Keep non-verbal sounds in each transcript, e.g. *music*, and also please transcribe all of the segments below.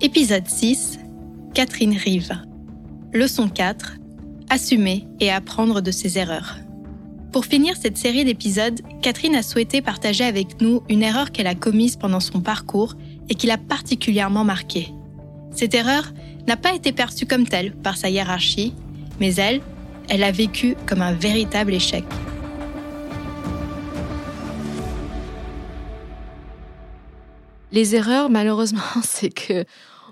Épisode 6 Catherine Rive. Leçon 4 Assumer et apprendre de ses erreurs. Pour finir cette série d'épisodes, Catherine a souhaité partager avec nous une erreur qu'elle a commise pendant son parcours et qui l'a particulièrement marquée. Cette erreur n'a pas été perçue comme telle par sa hiérarchie, mais elle, elle l'a vécue comme un véritable échec. Les erreurs, malheureusement, *laughs* c'est que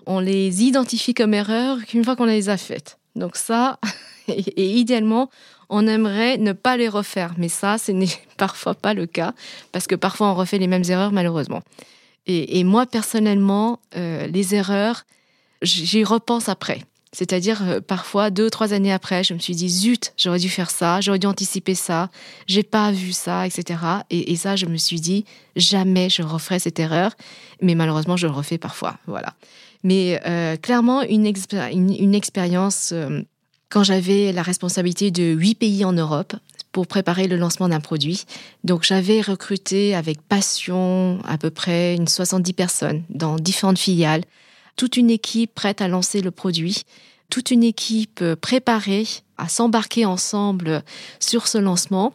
on les identifie comme erreurs qu'une fois qu'on les a faites. Donc ça, *laughs* et, idéalement, on aimerait ne pas les refaire. Mais ça, ce n'est *laughs* parfois pas le cas, parce que parfois on refait les mêmes erreurs, malheureusement. Et, moi, personnellement, euh, les erreurs, j'y repense après. C'est-à-dire, euh, parfois, deux, trois années après, je me suis dit, zut, j'aurais dû faire ça, j'aurais dû anticiper ça, j'ai pas vu ça, etc. Et, ça, je me suis dit, jamais je referai cette erreur. Mais malheureusement, je le refais parfois. Voilà. Mais euh, clairement, une, expérience, euh, quand j'avais la responsabilité de huit pays en Europe, pour préparer le lancement d'un produit. Donc j'avais recruté avec passion à peu près une 70 personnes dans différentes filiales toute une équipe prête à lancer le produit, toute une équipe euh, préparée à s'embarquer ensemble sur ce lancement.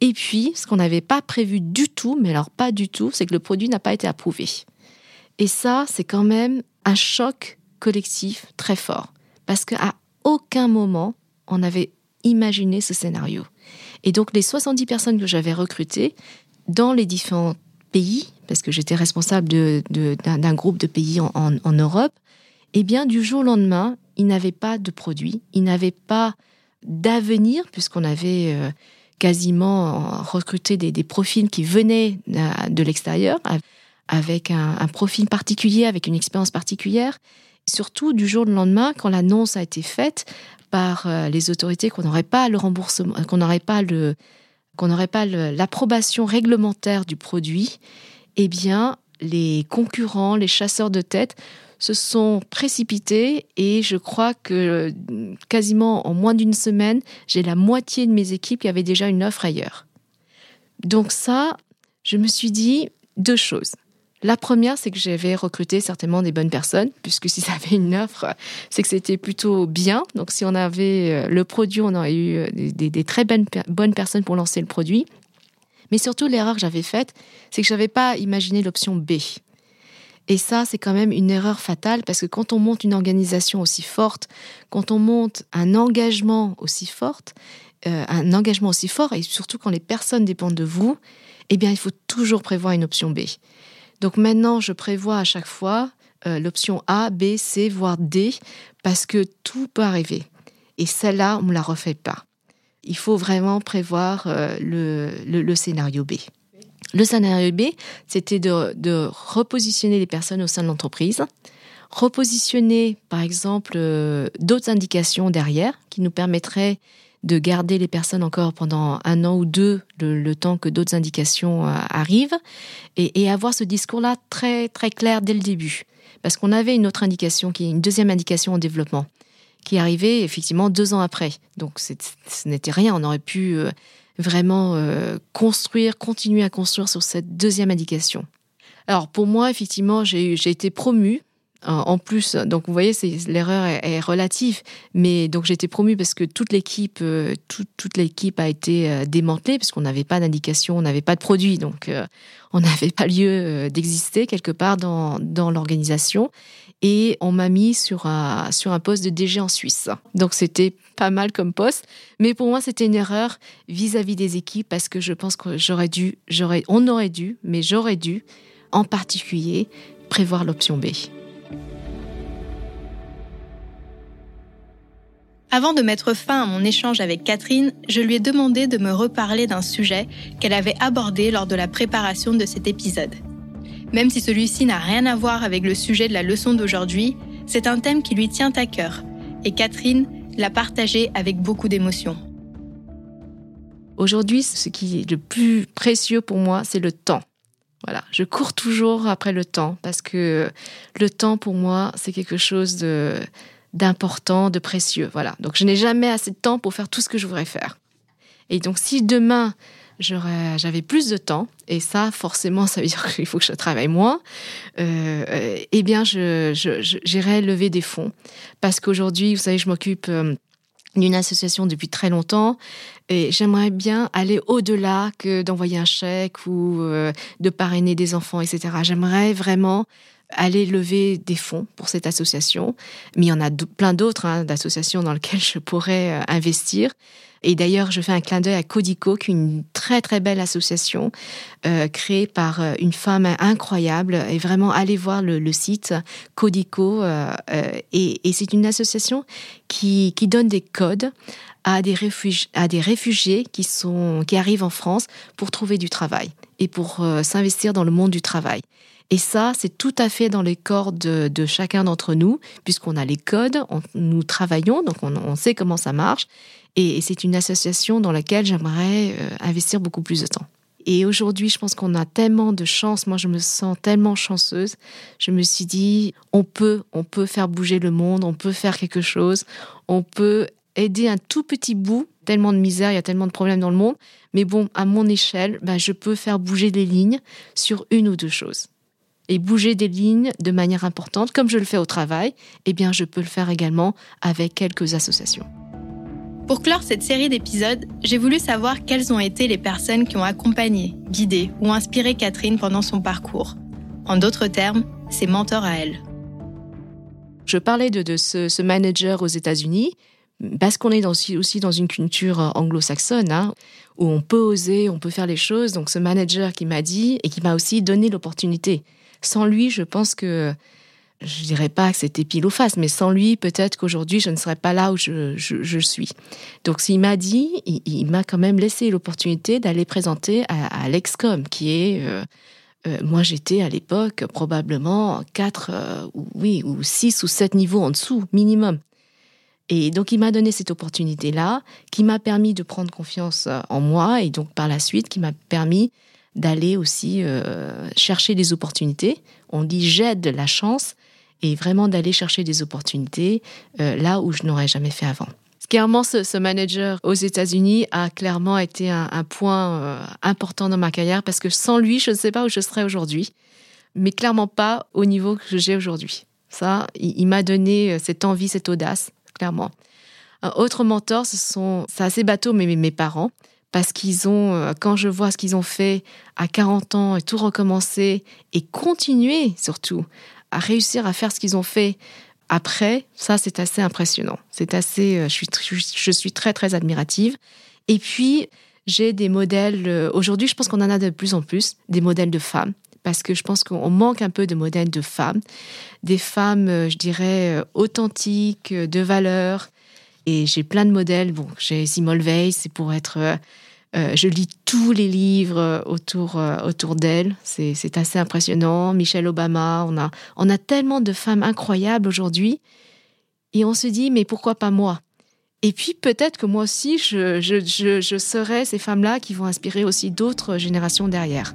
Et puis, ce qu'on n'avait pas prévu du tout, mais alors pas du tout, c'est que le produit n'a pas été approuvé. Et ça, c'est quand même un choc collectif très fort. Parce qu'à aucun moment, on avait imaginé ce scénario. Et donc, les 70 personnes que j'avais recrutées dans les différents pays, parce que j'étais responsable d'un groupe de pays en, Europe, eh bien, du jour au lendemain, ils n'avaient pas de produits, ils n'avaient pas d'avenir, puisqu'on avait euh, quasiment recruté des, profils qui venaient de l'extérieur, avec un, profil particulier, avec une expérience particulière. Surtout du jour au lendemain, quand l'annonce a été faite par euh, les autorités qu'on n'aurait pas le remboursement, qu'on n'aurait pas le, qu'on n'aurait pas l'approbation réglementaire du produit, eh bien, les concurrents, les chasseurs de tête se sont précipités et je crois que quasiment en moins d'une semaine, j'ai la moitié de mes équipes qui avaient déjà une offre ailleurs. Donc ça, je me suis dit deux choses. La première, c'est que j'avais recruté certainement des bonnes personnes, puisque si ça avait une offre, c'est que c'était plutôt bien. Donc si on avait euh, le produit, on aurait eu euh, des, très bonnes, personnes pour lancer le produit. Mais surtout, l'erreur que j'avais faite, c'est que je n'avais pas imaginé l'option B. Et ça, c'est quand même une erreur fatale parce que quand on monte une organisation aussi forte, quand on monte un engagement aussi fort, euh, un engagement aussi fort, et surtout quand les personnes dépendent de vous, eh bien, il faut toujours prévoir une option B. Donc maintenant, je prévois à chaque fois euh, l'option A, B, C, voire D, parce que tout peut arriver. Et celle-là, on ne la refait pas. Il faut vraiment prévoir euh, le, scénario B. Le scénario B, c'était de, repositionner les personnes au sein de l'entreprise, repositionner, par exemple, euh, d'autres indications derrière qui nous permettraient de garder les personnes encore pendant un an ou deux, le, temps que d'autres indications euh, arrivent, et, avoir ce discours-là très très clair dès le début, parce qu'on avait une autre indication, qui est une deuxième indication en développement, qui arrivait effectivement deux ans après. Donc ce n'était rien, on aurait pu euh, vraiment euh, construire, continuer à construire sur cette deuxième indication. Alors pour moi, effectivement, j'ai été promue en plus, donc vous voyez, l'erreur est, relative, mais donc j'ai été promue parce que toute l'équipe, euh, toute l'équipe a été euh, démantelée parce qu'on n'avait pas d'indication, on n'avait pas de produit, donc euh, on *laughs* n'avait pas lieu d'exister quelque part dans, l'organisation. Et on m'a mis sur un, poste de DG en Suisse. Donc c'était pas mal comme poste, mais pour moi c'était une erreur vis-à-vis des équipes parce que je pense que j'aurais dû, on aurait dû, mais j'aurais dû, en particulier, prévoir l'option B. Avant de mettre fin à mon échange avec Catherine, je lui ai demandé de me reparler d'un sujet qu'elle avait abordé lors de la préparation de cet épisode. Même si celui-ci n'a rien à voir avec le sujet de la leçon d'aujourd'hui, c'est un thème qui lui tient à cœur, et Catherine l'a partagé avec beaucoup d'émotion. Aujourd'hui, ce qui est le plus précieux pour moi, c'est le temps. Voilà, je cours toujours après le temps parce que le temps pour moi, c'est quelque chose de d'important, de précieux. Voilà. Donc je n'ai jamais assez de temps pour faire tout ce que je voudrais faire. Et donc si demain j'avais plus de temps, et ça, forcément, ça veut dire *laughs* qu'il faut que je travaille moins, euh, eh bien, j'irai je, lever des fonds. Parce qu'aujourd'hui, vous savez, je m'occupe euh, d'une association depuis très longtemps et j'aimerais bien aller au-delà que d'envoyer un chèque ou euh, de parrainer des enfants, etc. J'aimerais vraiment aller lever des fonds pour cette association, mais il y en a plein d'autres hein, d'associations dans lesquelles je pourrais investir. Et d'ailleurs, je fais un clin d'œil à Codico, qui est une très très belle association euh, créée par euh, une femme incroyable. Et vraiment, allez voir le, site Codico. Euh, et, c'est une association qui, qui donne des codes à des, réfugiés, qui, sont, qui arrivent en France pour trouver du travail et pour s'investir dans le monde du travail. Et ça, c'est tout à fait dans les cordes de, chacun d'entre nous, puisqu'on a les codes, nous travaillons, donc on, on, sait comment ça marche. Et, c'est une association dans laquelle j'aimerais euh, investir beaucoup plus de temps. Et aujourd'hui, je pense qu'on a tellement de chance. Moi, je me sens tellement chanceuse. Je me suis dit, on peut, on peut faire bouger le monde, on peut faire quelque chose, on peut aider un tout petit bout. Tellement de misère, il y a tellement de problèmes dans le monde. Mais bon, à mon échelle, ben, je peux faire bouger des lignes sur une ou deux choses. Et bouger des lignes de manière importante, comme je le fais au travail, eh bien, je peux le faire également avec quelques associations. Pour clore cette série d'épisodes, j'ai voulu savoir quelles ont été les personnes qui ont accompagné, guidé ou inspiré Catherine pendant son parcours. En d'autres termes, ses mentors à elle. Je parlais de, ce, manager aux États-Unis parce qu'on est aussi dans une culture anglo-saxonne hein, où on peut oser, on peut faire les choses. Donc ce manager qui m'a dit et qui m'a aussi donné l'opportunité. Sans lui, je pense que je dirais pas que c'était pile ou face, mais sans lui, peut-être qu'aujourd'hui, je ne serais pas là où je, suis. Donc, s'il m'a dit, il, m'a quand même laissé l'opportunité d'aller présenter à, l'Excom, qui est, euh, euh, moi, j'étais à l'époque probablement 4, euh, oui, ou 6 ou 7 niveaux en dessous, minimum. Et donc, il m'a donné cette opportunité-là, qui m'a permis de prendre confiance en moi, et donc, par la suite, qui m'a permis d'aller aussi chercher des opportunités. On dit j'aide la chance, et vraiment d'aller chercher des opportunités euh, là où je n'aurais jamais fait avant. Clairement, ce, manager aux États-Unis a clairement été un, point euh, important dans ma carrière parce que sans lui, je ne sais pas où je serais aujourd'hui, mais clairement pas au niveau que j'ai aujourd'hui. Ça, il, m'a donné euh, cette envie, cette audace, clairement. Un autre mentor, ce sont, c'est assez bateau, mais mes parents parce qu'ils ont, quand je vois ce qu'ils ont fait à 40 ans et tout recommencer et continuer surtout à réussir à faire ce qu'ils ont fait après, ça c'est assez impressionnant. C'est assez, euh, je suis, je suis très très admirative. Et puis j'ai des modèles. Euh, aujourd'hui, je pense qu'on en a de plus en plus des modèles de femmes parce que je pense qu'on manque un peu de modèles de femmes, des femmes, euh, je dirais, authentiques, de valeur. Et j'ai plein de modèles. Bon, j'ai Simone Veil, c'est pour être euh, je lis tous les livres euh, autour, euh, autour d'elle. C'est assez impressionnant. Michelle Obama, on a, on a tellement de femmes incroyables aujourd'hui. Et on se dit, mais pourquoi pas moi? Et puis peut-être que moi aussi, je, je, je serai ces femmes-là qui vont inspirer aussi d'autres générations derrière.